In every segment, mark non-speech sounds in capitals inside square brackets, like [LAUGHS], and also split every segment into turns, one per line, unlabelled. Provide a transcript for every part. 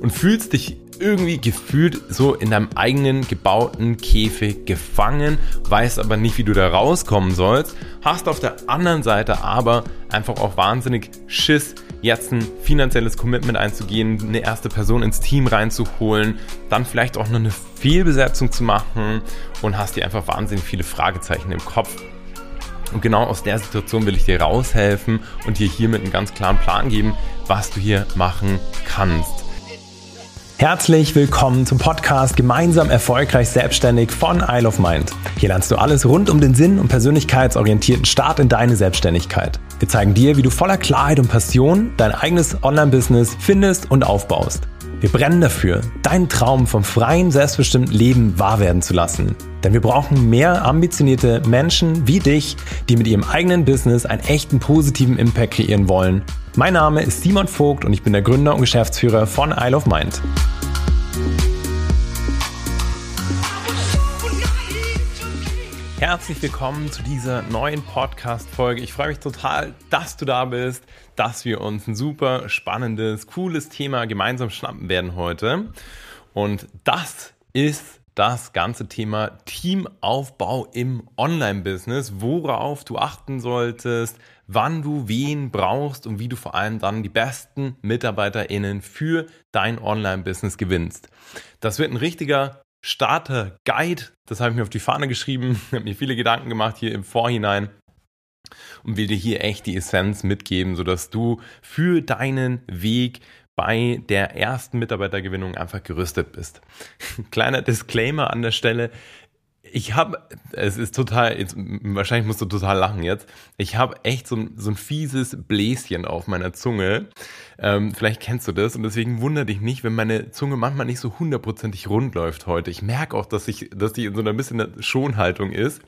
und fühlst dich irgendwie gefühlt so in deinem eigenen gebauten Käfig gefangen, weißt aber nicht, wie du da rauskommen sollst, hast auf der anderen Seite aber einfach auch wahnsinnig Schiss, jetzt ein finanzielles Commitment einzugehen, eine erste Person ins Team reinzuholen, dann vielleicht auch noch eine Fehlbesetzung zu machen und hast dir einfach wahnsinnig viele Fragezeichen im Kopf. Und genau aus der Situation will ich dir raushelfen und dir hiermit einen ganz klaren Plan geben, was du hier machen kannst.
Herzlich willkommen zum Podcast Gemeinsam erfolgreich selbstständig von Isle of Mind. Hier lernst du alles rund um den Sinn und persönlichkeitsorientierten Start in deine Selbstständigkeit. Wir zeigen dir, wie du voller Klarheit und Passion dein eigenes Online-Business findest und aufbaust. Wir brennen dafür, deinen Traum vom freien, selbstbestimmten Leben wahr werden zu lassen. Denn wir brauchen mehr ambitionierte Menschen wie dich, die mit ihrem eigenen Business einen echten positiven Impact kreieren wollen. Mein Name ist Simon Vogt und ich bin der Gründer und Geschäftsführer von Isle of Mind.
Herzlich willkommen zu dieser neuen Podcast-Folge. Ich freue mich total, dass du da bist, dass wir uns ein super spannendes, cooles Thema gemeinsam schnappen werden heute. Und das ist das ganze Thema Teamaufbau im Online-Business, worauf du achten solltest, wann du wen brauchst und wie du vor allem dann die besten MitarbeiterInnen für dein Online-Business gewinnst. Das wird ein richtiger Starter Guide. Das habe ich mir auf die Fahne geschrieben, [LAUGHS] habe mir viele Gedanken gemacht hier im Vorhinein und will dir hier echt die Essenz mitgeben, sodass du für deinen Weg bei der ersten Mitarbeitergewinnung einfach gerüstet bist. [LAUGHS] Kleiner Disclaimer an der Stelle ich habe, es ist total, jetzt, wahrscheinlich musst du total lachen jetzt. Ich habe echt so, so ein fieses Bläschen auf meiner Zunge. Ähm, vielleicht kennst du das und deswegen wundere dich nicht, wenn meine Zunge manchmal nicht so hundertprozentig rund läuft heute. Ich merke auch, dass ich, dass die in so einer bisschen Schonhaltung ist.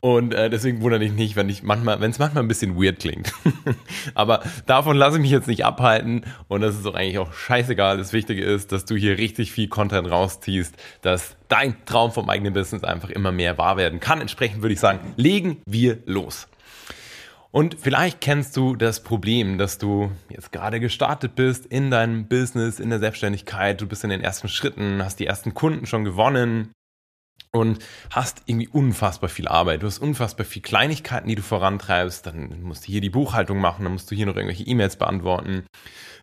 Und äh, deswegen wundere ich nicht, wenn ich manchmal, wenn es manchmal ein bisschen weird klingt. [LAUGHS] Aber davon lasse ich mich jetzt nicht abhalten und das ist doch eigentlich auch scheißegal. Das Wichtige ist, dass du hier richtig viel Content rausziehst, dass dein Traum vom eigenen Business einfach immer mehr wahr werden kann. Entsprechend würde ich sagen, legen wir los. Und vielleicht kennst du das Problem, dass du jetzt gerade gestartet bist in deinem Business, in der Selbstständigkeit, du bist in den ersten Schritten, hast die ersten Kunden schon gewonnen, und hast irgendwie unfassbar viel Arbeit. Du hast unfassbar viel Kleinigkeiten, die du vorantreibst. Dann musst du hier die Buchhaltung machen, dann musst du hier noch irgendwelche E-Mails beantworten,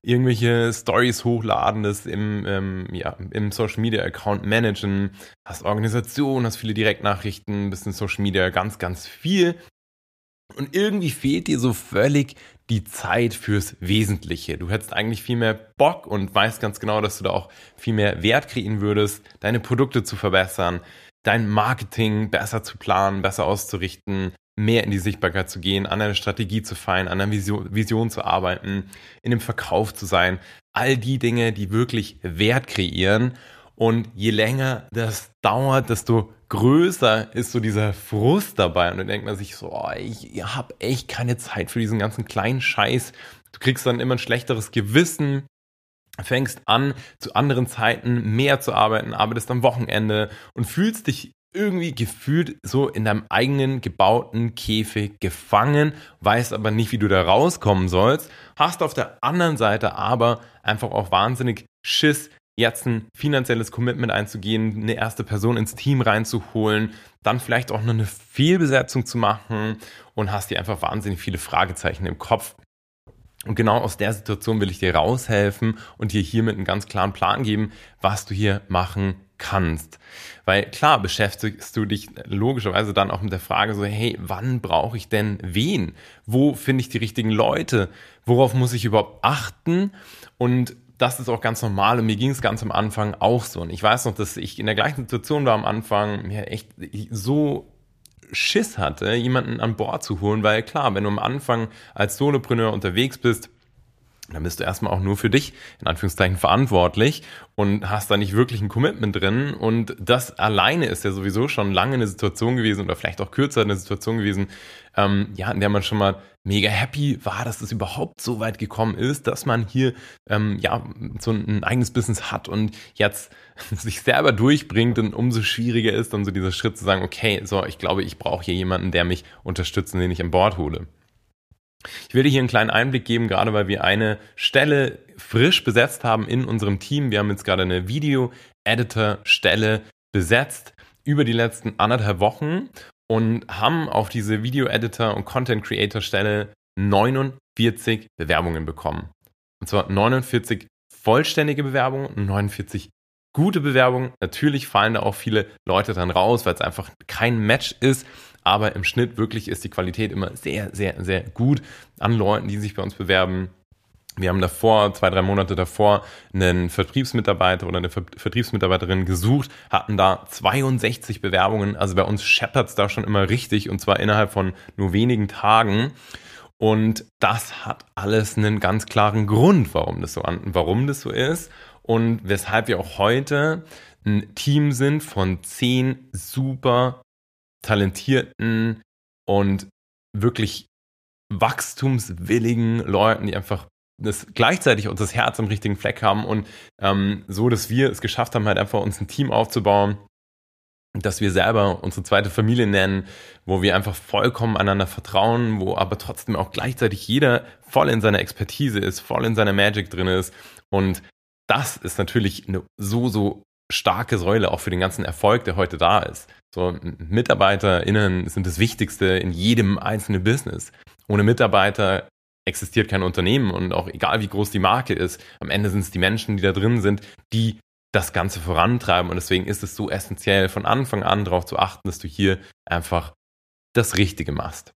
irgendwelche Stories hochladen, das im, ähm, ja, im Social Media Account managen, hast Organisation, hast viele Direktnachrichten, bist in Social Media ganz, ganz viel. Und irgendwie fehlt dir so völlig die Zeit fürs Wesentliche. Du hättest eigentlich viel mehr Bock und weißt ganz genau, dass du da auch viel mehr Wert kreieren würdest, deine Produkte zu verbessern, dein Marketing besser zu planen, besser auszurichten, mehr in die Sichtbarkeit zu gehen, an einer Strategie zu feilen, an einer Vision, Vision zu arbeiten, in dem Verkauf zu sein. All die Dinge, die wirklich Wert kreieren. Und je länger das dauert, desto größer ist so dieser Frust dabei. Und dann denkt man sich so, oh, ich habe echt keine Zeit für diesen ganzen kleinen Scheiß. Du kriegst dann immer ein schlechteres Gewissen, fängst an, zu anderen Zeiten mehr zu arbeiten, arbeitest am Wochenende und fühlst dich irgendwie gefühlt so in deinem eigenen gebauten Käfig gefangen, weißt aber nicht, wie du da rauskommen sollst, hast auf der anderen Seite aber einfach auch wahnsinnig Schiss, jetzt ein finanzielles Commitment einzugehen, eine erste Person ins Team reinzuholen, dann vielleicht auch noch eine Fehlbesetzung zu machen und hast dir einfach wahnsinnig viele Fragezeichen im Kopf. Und genau aus der Situation will ich dir raushelfen und dir hiermit einen ganz klaren Plan geben, was du hier machen kannst. Weil klar beschäftigst du dich logischerweise dann auch mit der Frage so, hey, wann brauche ich denn wen? Wo finde ich die richtigen Leute? Worauf muss ich überhaupt achten? Und das ist auch ganz normal und mir ging es ganz am Anfang auch so. Und ich weiß noch, dass ich in der gleichen Situation war am Anfang, mir echt so Schiss hatte, jemanden an Bord zu holen, weil klar, wenn du am Anfang als Solopreneur unterwegs bist, dann bist du erstmal auch nur für dich, in Anführungszeichen, verantwortlich und hast da nicht wirklich ein Commitment drin. Und das alleine ist ja sowieso schon lange eine Situation gewesen oder vielleicht auch kürzer eine Situation gewesen, ähm, ja, in der man schon mal mega happy war, dass es überhaupt so weit gekommen ist, dass man hier ähm, ja so ein eigenes Business hat und jetzt [LAUGHS] sich selber durchbringt und umso schwieriger ist dann so dieser Schritt zu sagen, okay, so, ich glaube, ich brauche hier jemanden, der mich unterstützt und den ich an Bord hole. Ich will dir hier einen kleinen Einblick geben, gerade weil wir eine Stelle frisch besetzt haben in unserem Team. Wir haben jetzt gerade eine Video-Editor-Stelle besetzt über die letzten anderthalb Wochen und haben auf diese Video-Editor- und Content-Creator-Stelle 49 Bewerbungen bekommen. Und zwar 49 vollständige Bewerbungen und 49 gute Bewerbungen. Natürlich fallen da auch viele Leute dann raus, weil es einfach kein Match ist. Aber im Schnitt wirklich ist die Qualität immer sehr, sehr, sehr gut an Leuten, die sich bei uns bewerben. Wir haben davor, zwei, drei Monate davor, einen Vertriebsmitarbeiter oder eine Vertriebsmitarbeiterin gesucht, hatten da 62 Bewerbungen. Also bei uns scheppert es da schon immer richtig und zwar innerhalb von nur wenigen Tagen. Und das hat alles einen ganz klaren Grund, warum das so, warum das so ist und weshalb wir auch heute ein Team sind von zehn super talentierten und wirklich wachstumswilligen Leuten, die einfach das gleichzeitig uns das Herz am richtigen Fleck haben und ähm, so, dass wir es geschafft haben, halt einfach uns ein Team aufzubauen, dass wir selber unsere zweite Familie nennen, wo wir einfach vollkommen einander vertrauen, wo aber trotzdem auch gleichzeitig jeder voll in seiner Expertise ist, voll in seiner Magic drin ist. Und das ist natürlich eine so, so starke Säule auch für den ganzen Erfolg, der heute da ist. So, MitarbeiterInnen sind das Wichtigste in jedem einzelnen Business. Ohne Mitarbeiter existiert kein Unternehmen und auch egal wie groß die Marke ist, am Ende sind es die Menschen, die da drin sind, die das Ganze vorantreiben. Und deswegen ist es so essentiell, von Anfang an darauf zu achten, dass du hier einfach das Richtige machst.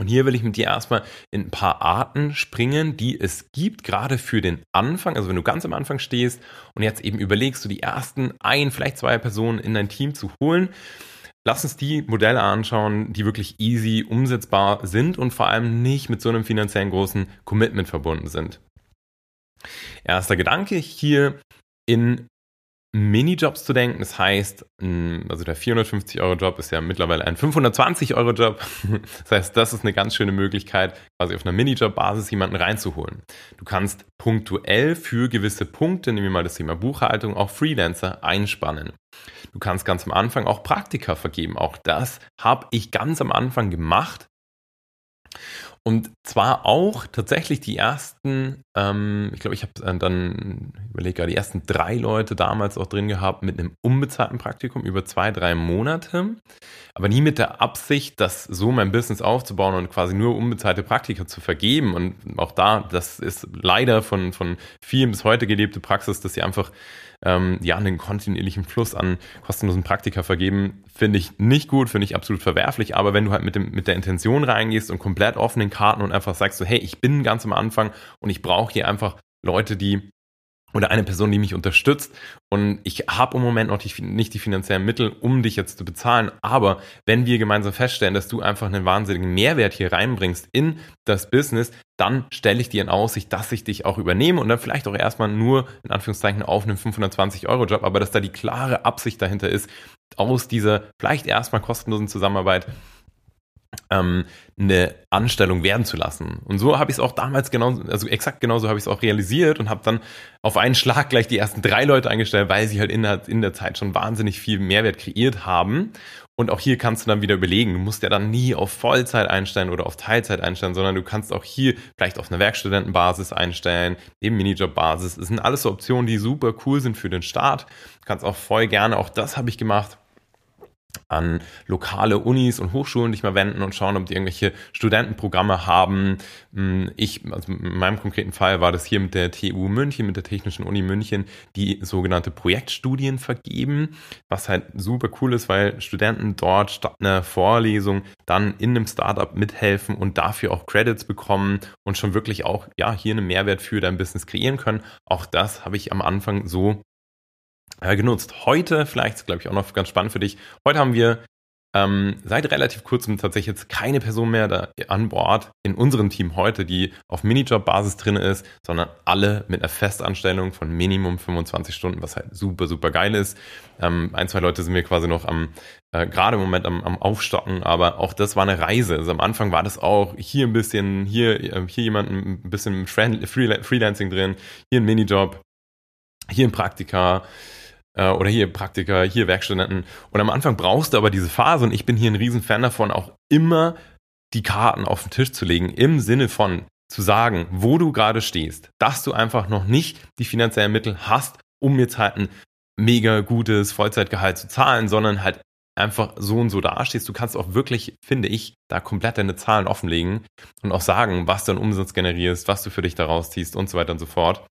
Und hier will ich mit dir erstmal in ein paar Arten springen, die es gibt, gerade für den Anfang. Also wenn du ganz am Anfang stehst und jetzt eben überlegst, du die ersten ein, vielleicht zwei Personen in dein Team zu holen. Lass uns die Modelle anschauen, die wirklich easy umsetzbar sind und vor allem nicht mit so einem finanziellen großen Commitment verbunden sind. Erster Gedanke hier in Minijobs zu denken. Das heißt, also der 450-Euro-Job ist ja mittlerweile ein 520-Euro-Job. [LAUGHS] Das heißt, das ist eine ganz schöne Möglichkeit, quasi auf einer Minijob-Basis jemanden reinzuholen. Du kannst punktuell für gewisse Punkte, nehmen wir mal das Thema Buchhaltung, auch Freelancer einspannen. Du kannst ganz am Anfang auch Praktika vergeben. Auch das habe ich ganz am Anfang gemacht. Und zwar auch tatsächlich die ersten, ähm, ich glaube, ich habe äh, dann, überlege gerade, die ersten drei Leute damals auch drin gehabt mit einem unbezahlten Praktikum über zwei, drei Monate. Aber nie mit der Absicht, das so mein Business aufzubauen und quasi nur unbezahlte Praktika zu vergeben. Und auch da, das ist leider von, von vielen bis heute gelebte Praxis, dass sie einfach ähm, ja, einen kontinuierlichen Fluss an kostenlosen Praktika vergeben, finde ich nicht gut, finde ich absolut verwerflich. Aber wenn du halt mit, dem, mit der Intention reingehst und komplett offenen Karten und einfach sagst so, hey, ich bin ganz am Anfang und ich brauche hier einfach Leute, die oder eine Person, die mich unterstützt. Und ich habe im Moment noch die, nicht die finanziellen Mittel, um dich jetzt zu bezahlen. Aber wenn wir gemeinsam feststellen, dass du einfach einen wahnsinnigen Mehrwert hier reinbringst in das Business, dann stelle ich dir in Aussicht, dass ich dich auch übernehme und dann vielleicht auch erstmal nur in Anführungszeichen auf einen 520-Euro-Job, aber dass da die klare Absicht dahinter ist, aus dieser vielleicht erstmal kostenlosen Zusammenarbeit ähm, eine Anstellung werden zu lassen. Und so habe ich es auch damals genau, also exakt genauso habe ich es auch realisiert und habe dann auf einen Schlag gleich die ersten drei Leute eingestellt, weil sie halt in der, in der Zeit schon wahnsinnig viel Mehrwert kreiert haben. Und auch hier kannst du dann wieder überlegen, du musst ja dann nie auf Vollzeit einstellen oder auf Teilzeit einstellen, sondern du kannst auch hier vielleicht auf einer Werkstudentenbasis einstellen, eben Minijobbasis. Das sind alles so Optionen, die super cool sind für den Start. Du kannst auch voll gerne, auch das habe ich gemacht, an lokale Unis und Hochschulen dich mal wenden und schauen, ob die irgendwelche Studentenprogramme haben. Hm, ich, also in meinem konkreten Fall war das hier mit der TU München, mit der Technischen Uni München, die sogenannte Projektstudien vergeben, was halt super cool ist, weil Studenten dort statt einer Vorlesung dann in einem Startup mithelfen und dafür auch Credits bekommen und schon wirklich auch, ja, hier einen Mehrwert für dein Business kreieren können. Auch das habe ich am Anfang so äh, genutzt. Heute, vielleicht glaube ich auch noch ganz spannend für dich, heute haben wir ähm, seit relativ kurzem tatsächlich jetzt keine Person mehr da an Bord in unserem Team heute, die auf Minijob-Basis drin ist, sondern alle mit einer Festanstellung von Minimum 25 Stunden, was halt super, super geil ist. Ähm, ein, zwei Leute sind mir quasi noch am, äh, gerade im Moment am, am Aufstocken, aber auch das war eine Reise. Also am Anfang war das auch hier ein bisschen, hier, äh, hier jemand ein bisschen Freelancing drin, hier ein Minijob, hier ein Praktika, äh, oder hier Praktiker, hier Werkstudenten. Und am Anfang brauchst du aber diese Phase und ich bin hier ein Riesenfan davon, auch immer die Karten auf den Tisch zu legen, im Sinne von zu sagen, wo du gerade stehst, dass du einfach noch nicht die finanziellen Mittel hast, um jetzt halt ein mega gutes Vollzeitgehalt zu zahlen, sondern halt einfach so und so dastehst. Du kannst auch wirklich, finde ich, da komplett deine Zahlen offenlegen und auch sagen, was du an Umsatz generierst, was du für dich daraus ziehst und so weiter und so fort.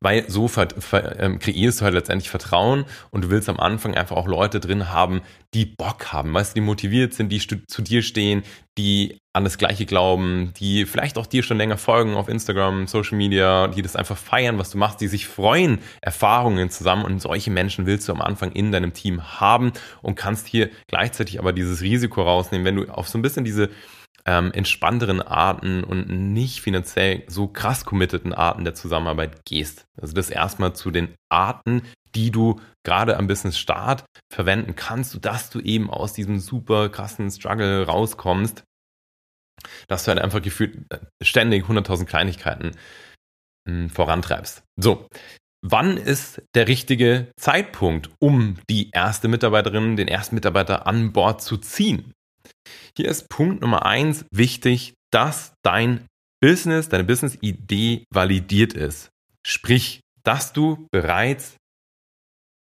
Weil so ähm, kreierst du halt letztendlich Vertrauen und du willst am Anfang einfach auch Leute drin haben, die Bock haben, weißt du, die motiviert sind, die zu dir stehen, die an das Gleiche glauben, die vielleicht auch dir schon länger folgen auf Instagram, Social Media, die das einfach feiern, was du machst, die sich freuen, Erfahrungen zusammen und solche Menschen willst du am Anfang in deinem Team haben und kannst hier gleichzeitig aber dieses Risiko rausnehmen, wenn du auf so ein bisschen diese ähm, entspannteren Arten und nicht finanziell so krass committeden Arten der Zusammenarbeit gehst. Also das erstmal zu den Arten, die du gerade am Business Start verwenden kannst, dass du eben aus diesem super krassen Struggle rauskommst, dass du halt einfach gefühlt äh, ständig 100.000 Kleinigkeiten mh, hm, vorantreibst. So, wann ist der richtige Zeitpunkt, um die erste Mitarbeiterin, den ersten Mitarbeiter an Bord zu ziehen? Hier ist Punkt Nummer eins wichtig, dass dein Business, deine Business-Idee validiert ist. Sprich, dass du bereits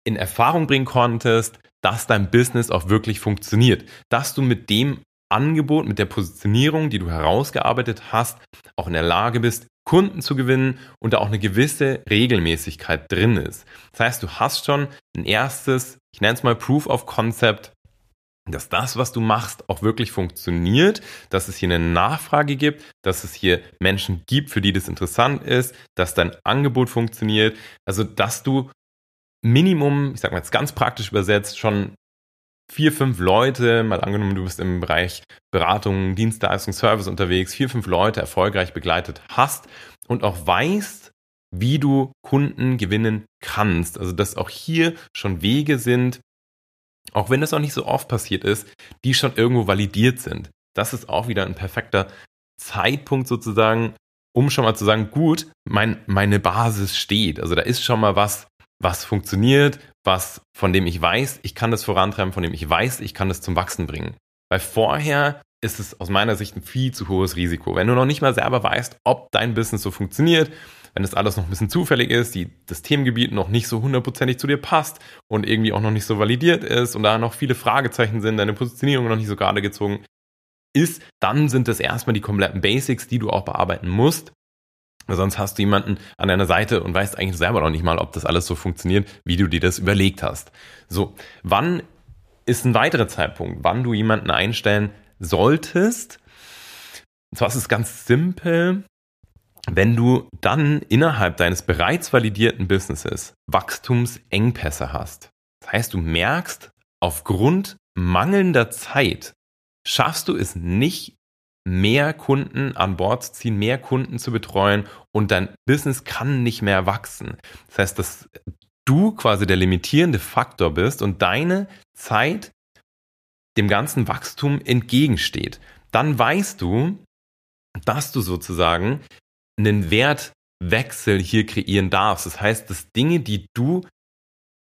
in Erfahrung bringen konntest, dass dein Business auch wirklich funktioniert. Dass du mit dem Angebot, mit der Positionierung, die du herausgearbeitet hast, auch in der Lage bist, Kunden zu gewinnen und da auch eine gewisse Regelmäßigkeit drin ist. Das heißt, du hast schon ein erstes, ich nenne es mal Proof of Concept dass das, was du machst, auch wirklich funktioniert, dass es hier eine Nachfrage gibt, dass es hier Menschen gibt, für die das interessant ist, dass dein Angebot funktioniert, also dass du Minimum, ich sag mal jetzt ganz praktisch übersetzt, schon vier, fünf Leute, mal angenommen, du bist im Bereich Beratung, Dienstleistung, Service unterwegs, vier, fünf Leute erfolgreich begleitet hast und auch weißt, wie du Kunden gewinnen kannst. Also dass auch hier schon Wege sind, auch wenn das auch nicht so oft passiert ist, die schon irgendwo validiert sind. Das ist auch wieder ein perfekter Zeitpunkt sozusagen, um schon mal zu sagen, gut, mein, meine Basis steht. Also da ist schon mal was, was funktioniert, was, von dem ich weiß, ich kann das vorantreiben, von dem ich weiß, ich kann das zum Wachsen bringen. Weil vorher ist es aus meiner Sicht ein viel zu hohes Risiko. Wenn du noch nicht mal selber weißt, ob dein Business so funktioniert, wenn das alles noch ein bisschen zufällig ist, die, das Themengebiet noch nicht so hundertprozentig zu dir passt und irgendwie auch noch nicht so validiert ist und da noch viele Fragezeichen sind, deine Positionierung noch nicht so gerade gezogen ist, dann sind das erstmal die kompletten Basics, die du auch bearbeiten musst. Sonst hast du jemanden an deiner Seite und weißt eigentlich selber noch nicht mal, ob das alles so funktioniert, wie du dir das überlegt hast. So, wann ist ein weiterer Zeitpunkt, wann du jemanden einstellen solltest? Und zwar ist es ganz simpel wenn du dann innerhalb deines bereits validierten Businesses Wachstumsengpässe hast. Das heißt, du merkst, aufgrund mangelnder Zeit schaffst du es nicht, mehr Kunden an Bord zu ziehen, mehr Kunden zu betreuen und dein Business kann nicht mehr wachsen. Das heißt, dass du quasi der limitierende Faktor bist und deine Zeit dem ganzen Wachstum entgegensteht. Dann weißt du, dass du sozusagen einen Wertwechsel hier kreieren darfst. Das heißt, dass Dinge, die du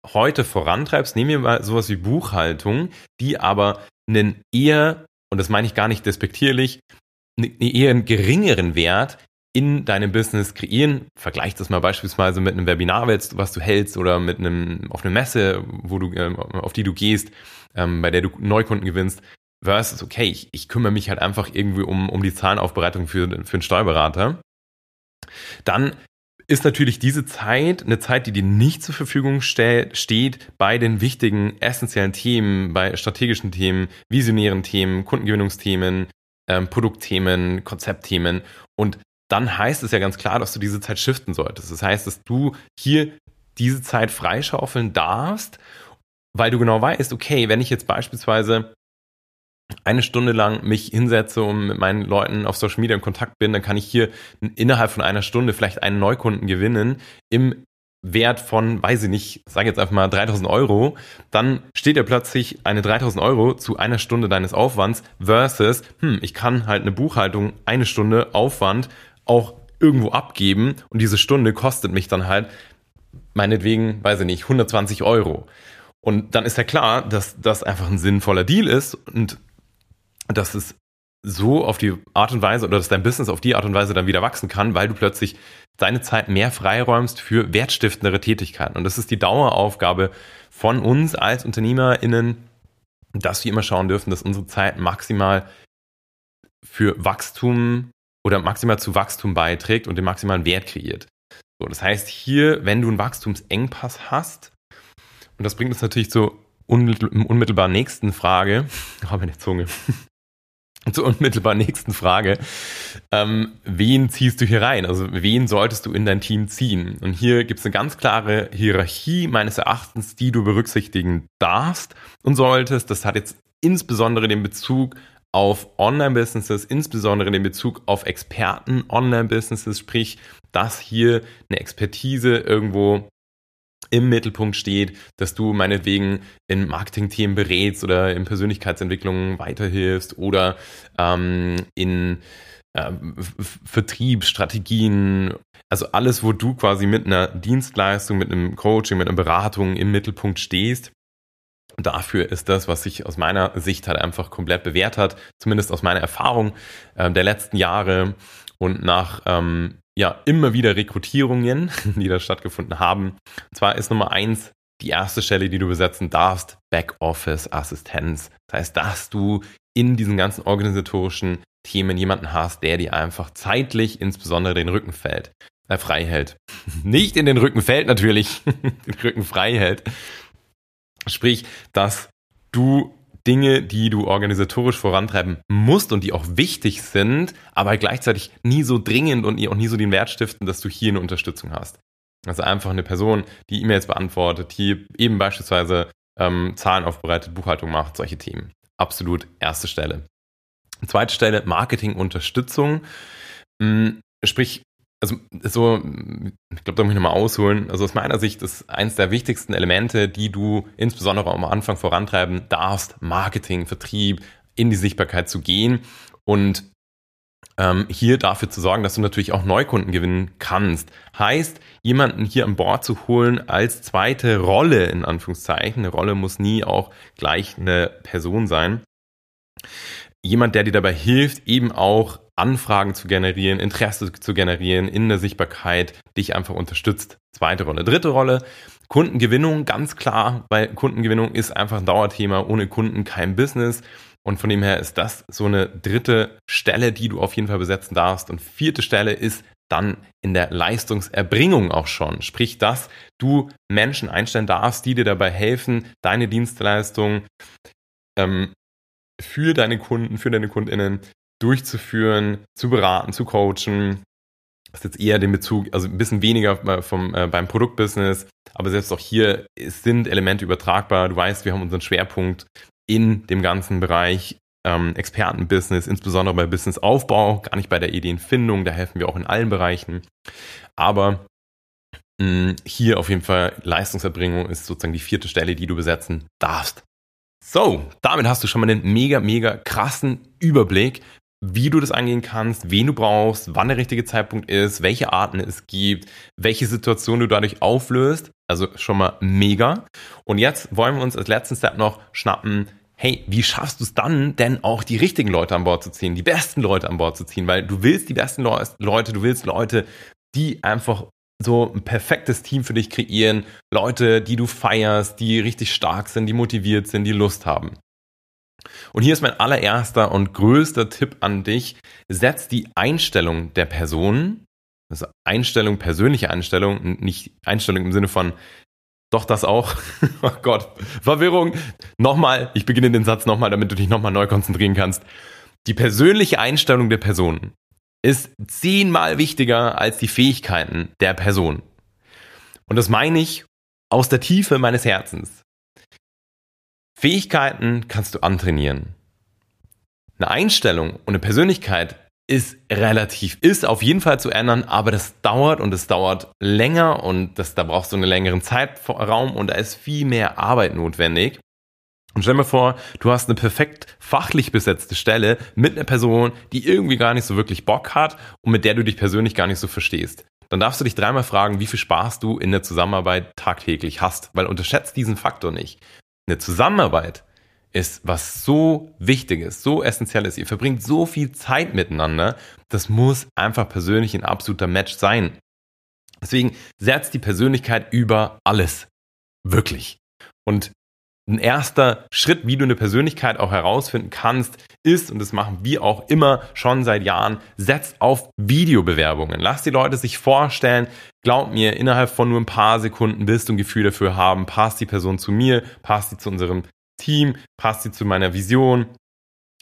heute vorantreibst, nehmen wir mal sowas wie Buchhaltung, die aber einen eher, und das meine ich gar nicht despektierlich, einen eher einen geringeren Wert in deinem Business kreieren. Vergleich das mal beispielsweise mit einem Webinar, was du hältst oder mit einem auf einer Messe, wo du ähm, auf die du gehst, ähm, bei der du Neukunden gewinnst. Versus, okay, ich, ich kümmere mich halt einfach irgendwie um, um die Zahlenaufbereitung für, für einen Steuerberater. Dann ist natürlich diese Zeit eine Zeit, die dir nicht zur Verfügung steht bei den wichtigen, essentiellen Themen, bei strategischen Themen, visionären Themen, Kundengewinnungsthemen, ähm, Produktthemen, Konzeptthemen. Und dann heißt es ja ganz klar, dass du diese Zeit shiften solltest. Das heißt, dass du hier diese Zeit freischaufeln darfst, weil du genau weißt, okay, wenn ich jetzt beispielsweise eine Stunde lang mich hinsetze und mit meinen Leuten auf Social Media in Kontakt bin, dann kann ich hier innerhalb von einer Stunde vielleicht einen Neukunden gewinnen im Wert von, weiß ich nicht, sage jetzt einfach mal 3000 Euro, dann steht ja plötzlich eine 3000 Euro zu einer Stunde deines Aufwands versus, hm, ich kann halt eine Buchhaltung eine Stunde Aufwand auch irgendwo abgeben und diese Stunde kostet mich dann halt meinetwegen, weiß ich nicht, 120 Euro. Und dann ist ja klar, dass das einfach ein sinnvoller Deal ist und dass es so auf die Art und Weise oder dass dein Business auf die Art und Weise dann wieder wachsen kann, weil du plötzlich deine Zeit mehr freiräumst für wertstiftendere Tätigkeiten. Und das ist die Daueraufgabe von uns als UnternehmerInnen, dass wir immer schauen dürfen, dass unsere Zeit maximal für Wachstum oder maximal zu Wachstum beiträgt und den maximalen Wert kreiert. So, das heißt, hier, wenn du einen Wachstumsengpass hast, und das bringt uns natürlich zur unmittelbar nächsten Frage, [LAUGHS] oh, meine Zunge, [LAUGHS] zur unmittelbar nächsten Frage. Ähm, wen ziehst du hier rein? Also wen solltest du in dein Team ziehen? Und hier gibt es eine ganz klare Hierarchie meines Erachtens, die du berücksichtigen darfst und solltest. Das hat jetzt insbesondere den Bezug auf Online-Businesses, insbesondere den Bezug auf Experten-Online-Businesses, sprich, dass hier eine Expertise irgendwo im Mittelpunkt steht, dass du meinetwegen in Marketing-Themen berätst oder in Persönlichkeitsentwicklung weiterhilfst oder ähm, in äh, Vertriebsstrategien, also alles, wo du quasi mit einer Dienstleistung, mit einem Coaching, mit einer Beratung im Mittelpunkt stehst. Dafür ist das, was sich aus meiner Sicht halt einfach komplett bewährt hat, zumindest aus meiner Erfahrung äh, der letzten Jahre und nach ähm, ja immer wieder Rekrutierungen, [LAUGHS] die da stattgefunden haben. Und zwar ist Nummer eins die erste Stelle, die du besetzen darfst, Backoffice-Assistenz. Das heißt, dass du in diesen ganzen organisatorischen Themen jemanden hast, der dir einfach zeitlich insbesondere den Rücken fällt, äh, frei hält. [LAUGHS] Nicht in den Rücken fällt natürlich, [LAUGHS] den Rücken frei hält. Sprich, dass du Dinge, die du organisatorisch vorantreiben musst und die auch wichtig sind, aber gleichzeitig nie so dringend und auch nie so den Wert stiften, dass du hier eine Unterstützung hast. Also einfach eine Person, die E-Mails beantwortet, die eben beispielsweise ähm, Zahlen aufbereitet, Buchhaltung macht, solche Themen. Absolut erste Stelle. Zweite Stelle, Marketingunterstützung. Hm, sprich, also so, ich glaube, da muss ich nochmal ausholen. Also aus meiner Sicht ist eins der wichtigsten Elemente, die du insbesondere am Anfang vorantreiben darfst, Marketing, Vertrieb, in die Sichtbarkeit zu gehen und ähm, hier dafür zu sorgen, dass du natürlich auch Neukunden gewinnen kannst. Heißt, jemanden hier an Bord zu holen als zweite Rolle, in Anführungszeichen. Eine Rolle muss nie auch gleich eine Person sein. Jemand, der dir dabei hilft, eben auch Anfragen zu generieren, Interesse zu generieren in der Sichtbarkeit, dich einfach unterstützt. Zweite Rolle. Dritte Rolle, Kundengewinnung, ganz klar, weil Kundengewinnung ist einfach ein Dauerthema. Ohne Kunden kein Business. Und von dem her ist das so eine dritte Stelle, die du auf jeden Fall besetzen darfst. Und vierte Stelle ist dann in der Leistungserbringung auch schon. Sprich, dass du Menschen einstellen darfst, die dir dabei helfen, deine Dienstleistung ähm, für deine Kunden, für deine KundInnen durchzuführen, zu beraten, zu coachen. Das ist jetzt eher den Bezug, also ein bisschen weniger vom, äh, beim Produktbusiness, aber selbst auch hier sind Elemente übertragbar. Du weißt, wir haben unseren Schwerpunkt in dem ganzen Bereich ähm, Expertenbusiness, insbesondere bei Businessaufbau, gar nicht bei der Ideenfindung, da helfen wir auch in allen Bereichen. Aber mh, hier auf jeden Fall Leistungserbringung ist sozusagen die vierte Stelle, die du besetzen darfst. So, damit hast du schon mal einen mega, mega krassen Überblick, wie du das angehen kannst, wen du brauchst, wann der richtige Zeitpunkt ist, welche Arten es gibt, welche Situation du dadurch auflöst. Also schon mal mega. Und jetzt wollen wir uns als letzten Step noch schnappen, hey, wie schaffst du es dann denn auch die richtigen Leute an Bord zu ziehen, die besten Leute an Bord zu ziehen, weil du willst die besten Leute, du willst Leute, die einfach so ein perfektes Team für dich kreieren, Leute, die du feierst, die richtig stark sind, die motiviert sind, die Lust haben. Und hier ist mein allererster und größter Tipp an dich. Setz die Einstellung der Person, also Einstellung, persönliche Einstellung, nicht Einstellung im Sinne von doch das auch. [LAUGHS] oh Gott, Verwirrung. Nochmal, ich beginne den Satz nochmal, damit du dich nochmal neu konzentrieren kannst. Die persönliche Einstellung der Person ist zehnmal wichtiger als die Fähigkeiten der Person. Und das meine ich aus der Tiefe meines Herzens. Fähigkeiten kannst du antrainieren. Eine Einstellung und eine Persönlichkeit ist relativ, ist auf jeden Fall zu ändern, aber das dauert und es dauert länger und das, da brauchst du einen längeren Zeitraum und da ist viel mehr Arbeit notwendig. Und stell dir vor, du hast eine perfekt fachlich besetzte Stelle mit einer Person, die irgendwie gar nicht so wirklich Bock hat und mit der du dich persönlich gar nicht so verstehst. Dann darfst du dich dreimal fragen, wie viel Spaß du in der Zusammenarbeit tagtäglich hast, weil unterschätzt diesen Faktor nicht. Eine Zusammenarbeit ist, was so wichtig ist, so essentiell ist. Ihr verbringt so viel Zeit miteinander. Das muss einfach persönlich ein absoluter Match sein. Deswegen setzt die Persönlichkeit über alles. Wirklich. Und ein erster Schritt, wie du eine Persönlichkeit auch herausfinden kannst, ist, und das machen wir auch immer schon seit Jahren, setzt auf Videobewerbungen. Lass die Leute sich vorstellen. Glaub mir, innerhalb von nur ein paar Sekunden wirst du ein Gefühl dafür haben, passt die Person zu mir, passt sie zu unserem Team, passt sie zu meiner Vision,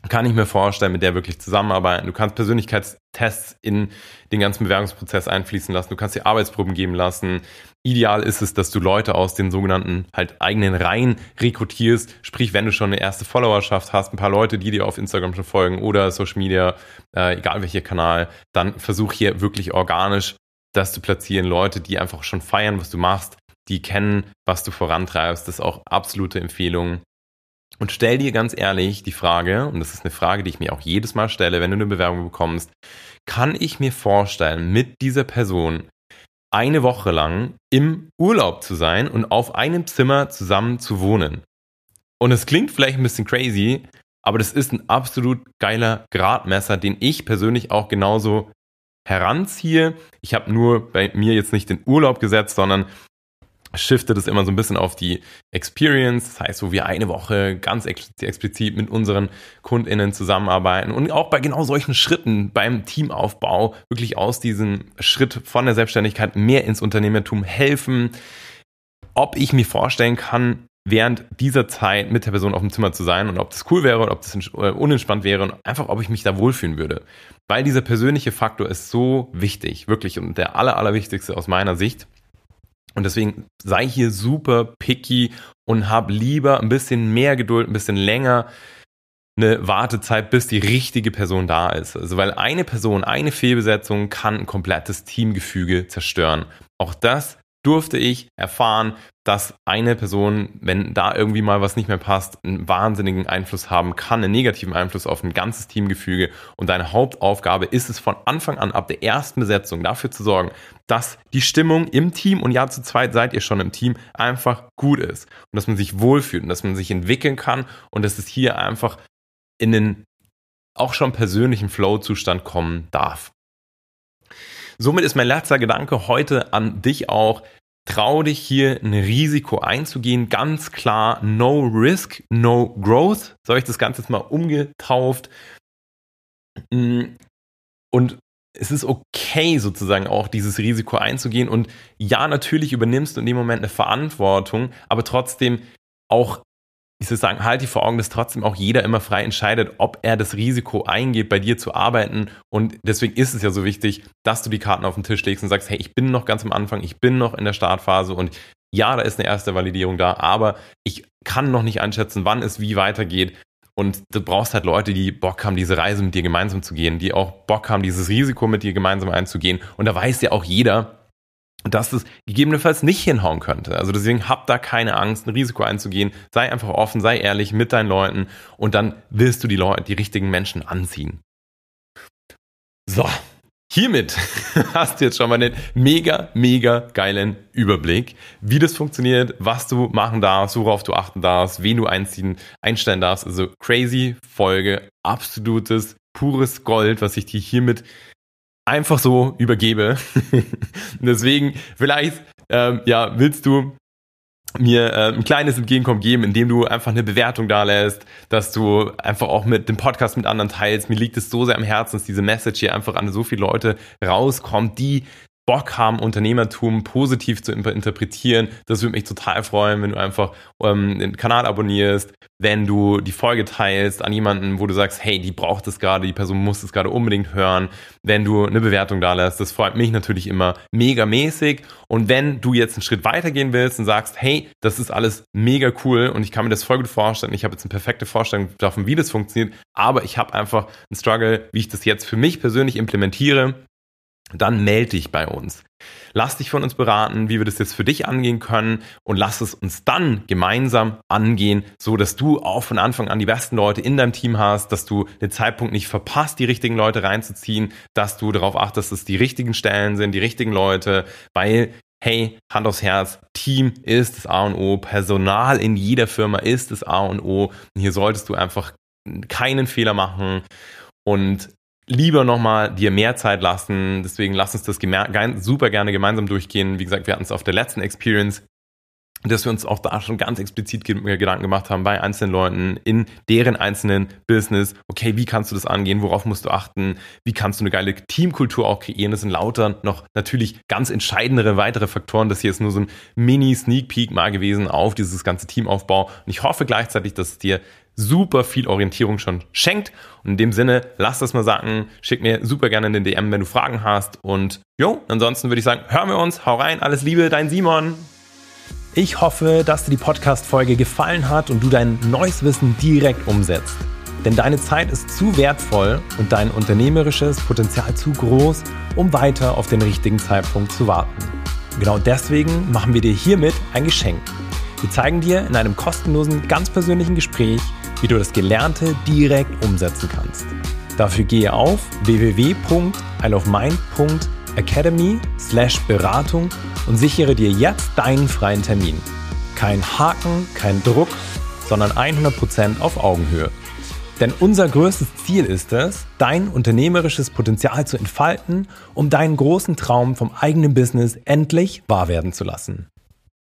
kann ich mir vorstellen, mit der wirklich zusammenarbeiten. Du kannst Persönlichkeitstests in den ganzen Bewerbungsprozess einfließen lassen. Du kannst dir Arbeitsproben geben lassen. Ideal ist es, dass du Leute aus den sogenannten halt eigenen Reihen rekrutierst. Sprich, wenn du schon eine erste Followerschaft hast, ein paar Leute, die dir auf Instagram schon folgen oder Social Media, äh, egal welcher Kanal, dann versuch hier wirklich organisch das zu platzieren. Leute, die einfach schon feiern, was du machst, die kennen, was du vorantreibst. Das ist auch absolute Empfehlung. Und stell dir ganz ehrlich die Frage, und das ist eine Frage, die ich mir auch jedes Mal stelle, wenn du eine Bewerbung bekommst, kann ich mir vorstellen, mit dieser Person eine Woche lang im Urlaub zu sein und auf einem Zimmer zusammen zu wohnen? Und es klingt vielleicht ein bisschen crazy, aber das ist ein absolut geiler Gradmesser, den ich persönlich auch genauso heranziehe. Ich habe nur bei mir jetzt nicht den Urlaub gesetzt, sondern shiftet es immer so ein bisschen auf die Experience. Das heißt, wo wir eine Woche ganz explizit mit unseren KundInnen zusammenarbeiten und auch bei genau solchen Schritten beim Teamaufbau wirklich aus diesem Schritt von der Selbstständigkeit mehr ins Unternehmertum helfen. Ob ich mir vorstellen kann, während dieser Zeit mit der Person auf dem Zimmer zu sein und ob das cool wäre und ob das äh, unentspannt wäre und einfach, ob ich mich da wohlfühlen würde. Weil dieser persönliche Faktor ist so wichtig, wirklich und der aller, allerwichtigste aus meiner Sicht. Und deswegen sei hier super picky und hab lieber ein bisschen mehr Geduld, ein bisschen länger eine Wartezeit, bis die richtige Person da ist. Also weil eine Person, eine Fehlbesetzung kann ein komplettes Teamgefüge zerstören. Auch das durfte ich erfahren, dass eine Person, wenn da irgendwie mal was nicht mehr passt, einen wahnsinnigen Einfluss haben kann, einen negativen Einfluss auf ein ganzes Teamgefüge. Und deine Hauptaufgabe ist es von Anfang an, ab der ersten Besetzung dafür zu sorgen, dass die Stimmung im Team und ja zu zweit seid ihr schon im Team einfach gut ist und dass man sich wohlfühlt und dass man sich entwickeln kann und dass es hier einfach in den auch schon persönlichen Flow-Zustand kommen darf. Somit ist mein letzter Gedanke heute an dich auch. Trau dich hier ein Risiko einzugehen. Ganz klar, no risk, no growth. So habe ich das Ganze jetzt mal umgetauft. Mm, und es ist okay, sozusagen auch dieses Risiko einzugehen. Und ja, natürlich übernimmst du in dem Moment eine Verantwortung, aber trotzdem auch ich würde sagen, halt die vor Augen, dass trotzdem auch jeder immer frei entscheidet, ob er das Risiko eingeht, bei dir zu arbeiten. Und deswegen ist es ja so wichtig, dass du die Karten auf den Tisch legst und sagst, hey, ich bin noch ganz am Anfang, ich bin noch in der Startphase und ja, da ist eine erste Validierung da, aber ich kann noch nicht einschätzen, wann es wie weitergeht. Und du brauchst halt Leute, die Bock haben, diese Reise mit dir gemeinsam zu gehen, die auch Bock haben, dieses Risiko mit dir gemeinsam einzugehen. Und da weiß ja auch jeder, dass es gegebenenfalls nicht hinhauen könnte. Also deswegen hab da keine Angst, ein Risiko einzugehen. Sei einfach offen, sei ehrlich mit deinen Leuten und dann wirst du die Leute, die richtigen Menschen anziehen. So, hiermit [LAUGHS] hast du jetzt schon mal einen mega, mega geilen Überblick, wie das funktioniert, was du machen darfst, worauf du achten darfst, wen du einziehen, einstellen darfst. Also crazy Folge, absolutes, pures Gold, was ich dir hiermit einfach so übergebe. [LAUGHS] Deswegen, vielleicht, ähm, ja, willst du mir äh, ein kleines Entgegenkommen geben, indem du einfach eine Bewertung da lässt, dass du einfach auch mit dem Podcast mit anderen teilst. Mir liegt es so sehr am Herzen, dass diese Message hier einfach an so viele Leute rauskommt, die Bock haben, Unternehmertum positiv zu interpretieren. Das würde mich total freuen, wenn du einfach ähm, den Kanal abonnierst, wenn du die Folge teilst an jemanden, wo du sagst, hey, die braucht es gerade, die Person muss es gerade unbedingt hören, wenn du eine Bewertung da lässt. Das freut mich natürlich immer mega mäßig. Und wenn du jetzt einen Schritt weitergehen willst und sagst, hey, das ist alles mega cool und ich kann mir das voll gut vorstellen, ich habe jetzt eine perfekte Vorstellung davon, wie das funktioniert, aber ich habe einfach einen Struggle, wie ich das jetzt für mich persönlich implementiere, dann melde dich bei uns. Lass dich von uns beraten, wie wir das jetzt für dich angehen können und lass es uns dann gemeinsam angehen, so dass du auch von Anfang an die besten Leute in deinem Team hast, dass du den Zeitpunkt nicht verpasst, die richtigen Leute reinzuziehen, dass du darauf achtest, dass es die richtigen Stellen sind, die richtigen Leute, weil hey, Hand aufs Herz, Team ist das A und O, Personal in jeder Firma ist das A und O. Und hier solltest du einfach keinen Fehler machen und lieber nochmal dir mehr Zeit lassen. Deswegen lass uns das super gerne gemeinsam durchgehen. Wie gesagt, wir hatten es auf der letzten Experience dass wir uns auch da schon ganz explizit Gedanken gemacht haben bei einzelnen Leuten in deren einzelnen Business. Okay, wie kannst du das angehen? Worauf musst du achten? Wie kannst du eine geile Teamkultur auch kreieren? Das sind lauter noch natürlich ganz entscheidendere weitere Faktoren. Das hier ist nur so ein Mini-Sneak Peek mal gewesen auf dieses ganze Teamaufbau. Und ich hoffe gleichzeitig, dass es dir super viel Orientierung schon schenkt. Und in dem Sinne, lass das mal sagen. Schick mir super gerne in den DM, wenn du Fragen hast. Und jo, ansonsten würde ich sagen, hören wir uns. Hau rein. Alles Liebe, dein Simon.
Ich hoffe, dass dir die Podcast-Folge gefallen hat und du dein neues Wissen direkt umsetzt. Denn deine Zeit ist zu wertvoll und dein unternehmerisches Potenzial zu groß, um weiter auf den richtigen Zeitpunkt zu warten. Genau deswegen machen wir dir hiermit ein Geschenk. Wir zeigen dir in einem kostenlosen, ganz persönlichen Gespräch, wie du das Gelernte direkt umsetzen kannst. Dafür gehe auf www.isleofmind.de academy slash Beratung und sichere dir jetzt deinen freien Termin. Kein Haken, kein Druck, sondern 100% auf Augenhöhe. Denn unser größtes Ziel ist es, dein unternehmerisches Potenzial zu entfalten, um deinen großen Traum vom eigenen Business endlich wahr werden zu lassen.